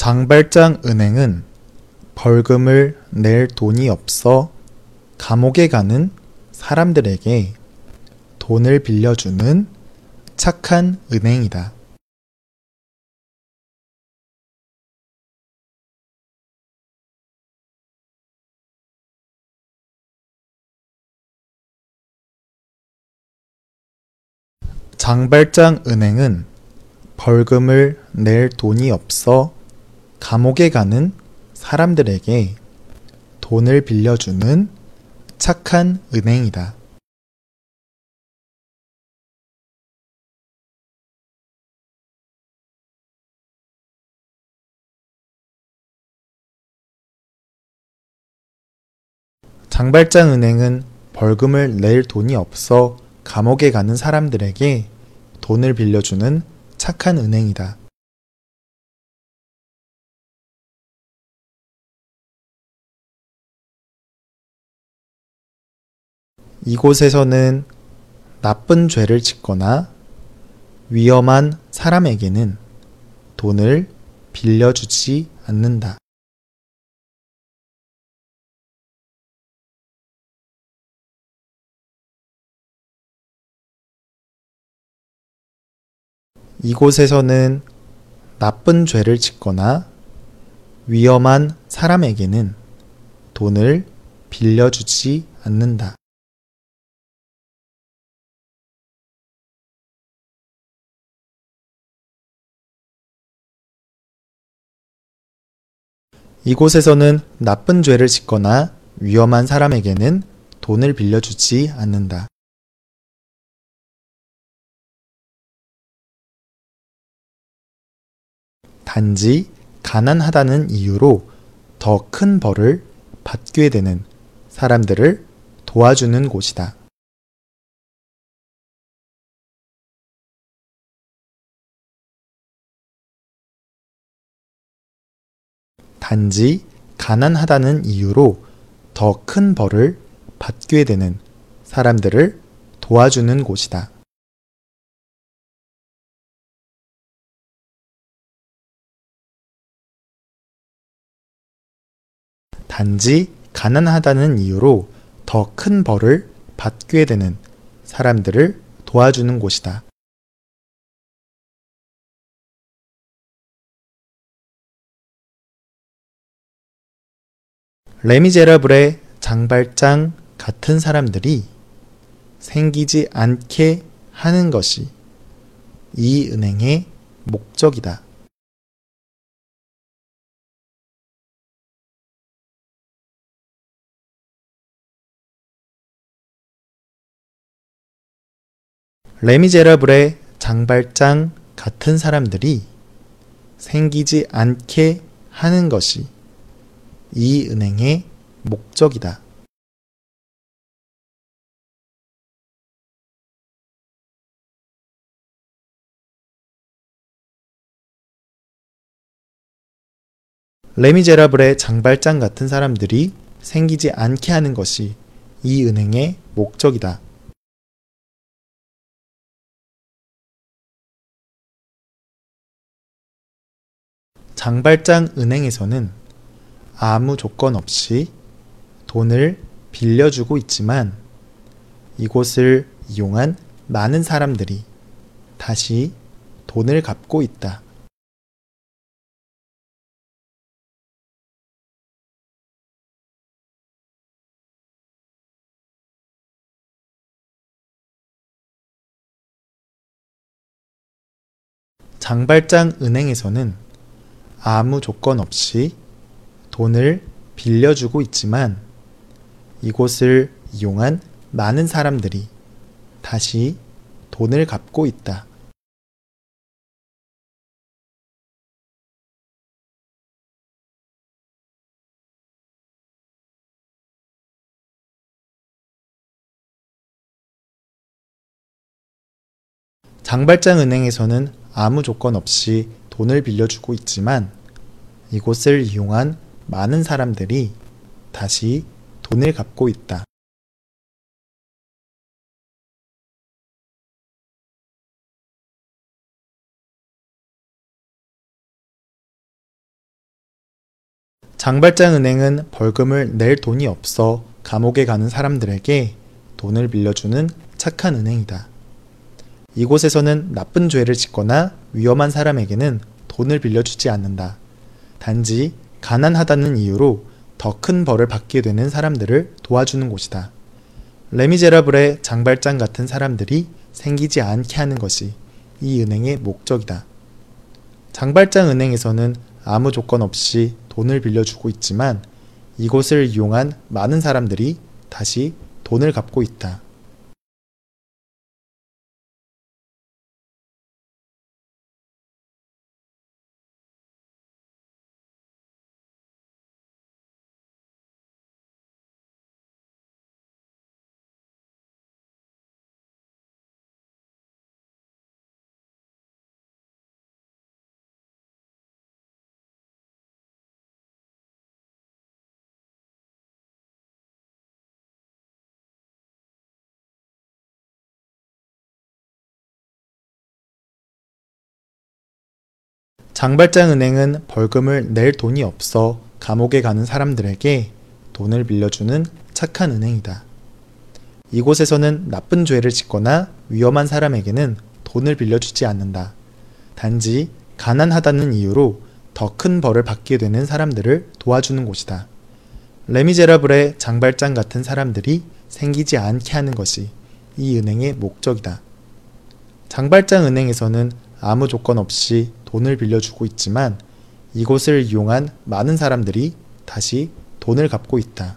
장발장 은행은 벌금을 낼 돈이 없어 감옥에 가는 사람들에게 돈을 빌려주는 착한 은행이다. 장발장 은행은 벌금을 낼 돈이 없어 감옥에 가는 사람들에게 돈을 빌려주는 착한 은행이다. 장발장 은행은 벌금을 낼 돈이 없어 감옥에 가는 사람들에게 돈을 빌려주는 착한 은행이다. 이곳에서는 나쁜 죄를 짓거나 위험한 사람에게는 돈을 빌려주지 않는다. 이곳에서는 나쁜 죄를 짓거나 위험한 사람에게는 돈을 빌려주지 않는다. 이곳에서는 나쁜 죄를 짓거나 위험한 사람에게는 돈을 빌려주지 않는다. 단지 가난하다는 이유로 더 큰 벌을 받게 되는 사람들을 도와주는 곳이다. 단지 가난하다는 이유로 더 큰 벌을 받게 되는 사람들을 도와주는 곳이다. 단지 가난하다는 이유로 더 큰 벌을 받게 되는 사람들을 도와주는 곳이다. 레미제라블의 장발장 같은 사람들이 생기지 않게 하는 것이 이 은행의 목적이다. 레미제라블의 장발장 같은 사람들이 생기지 않게 하는 것이 이 은행의 목적이다. 레미제라블의 장발장 같은 사람들이 생기지 않게 하는 것이 이 은행의 목적이다. 장발장 은행에서는 아무 조건 없이 돈을 빌려주고 있지만 이곳을 이용한 많은 사람들이 다시 돈을 갚고 있다. 장발장 은행에서는 아무 조건 없이 돈을 빌려주고 있지만 이곳을 이용한 많은 사람들이 다시 돈을 갚고 있다. 장발장 은행에서는 아무 조건 없이 돈을 빌려주고 있지만 이곳을 이용한 많은 사람들이 다시 돈을 갚고 있다. 장발장 은행은 벌금을 낼 돈이 없어 감옥에 가는 사람들에게 돈을 빌려주는 착한 은행이다. 이곳에서는 나쁜 죄를 짓거나 위험한 사람에게는 돈을 빌려주지 않는다. 단지 가난하다는 이유로 더 큰 벌을 받게 되는 사람들을 도와주는 곳이다. 레미제라블의 장발장 같은 사람들이 생기지 않게 하는 것이 이 은행의 목적이다. 장발장 은행에서는 아무 조건 없이 돈을 빌려주고 있지만 이곳을 이용한 많은 사람들이 다시 돈을 갚고 있다. 장발장 은행은 벌금을 낼 돈이 없어 감옥에 가는 사람들에게 돈을 빌려주는 착한 은행이다. 이곳에서는 나쁜 죄를 짓거나 위험한 사람에게는 돈을 빌려주지 않는다. 단지 가난하다는 이유로 더 큰 벌을 받게 되는 사람들을 도와주는 곳이다. 레미제라블의 장발장 같은 사람들이 생기지 않게 하는 것이 이 은행의 목적이다. 장발장 은행에서는 아무 조건 없이 돈을 빌려주고 있지만 이곳을 이용한 많은 사람들이 다시 돈을 갚고 있다.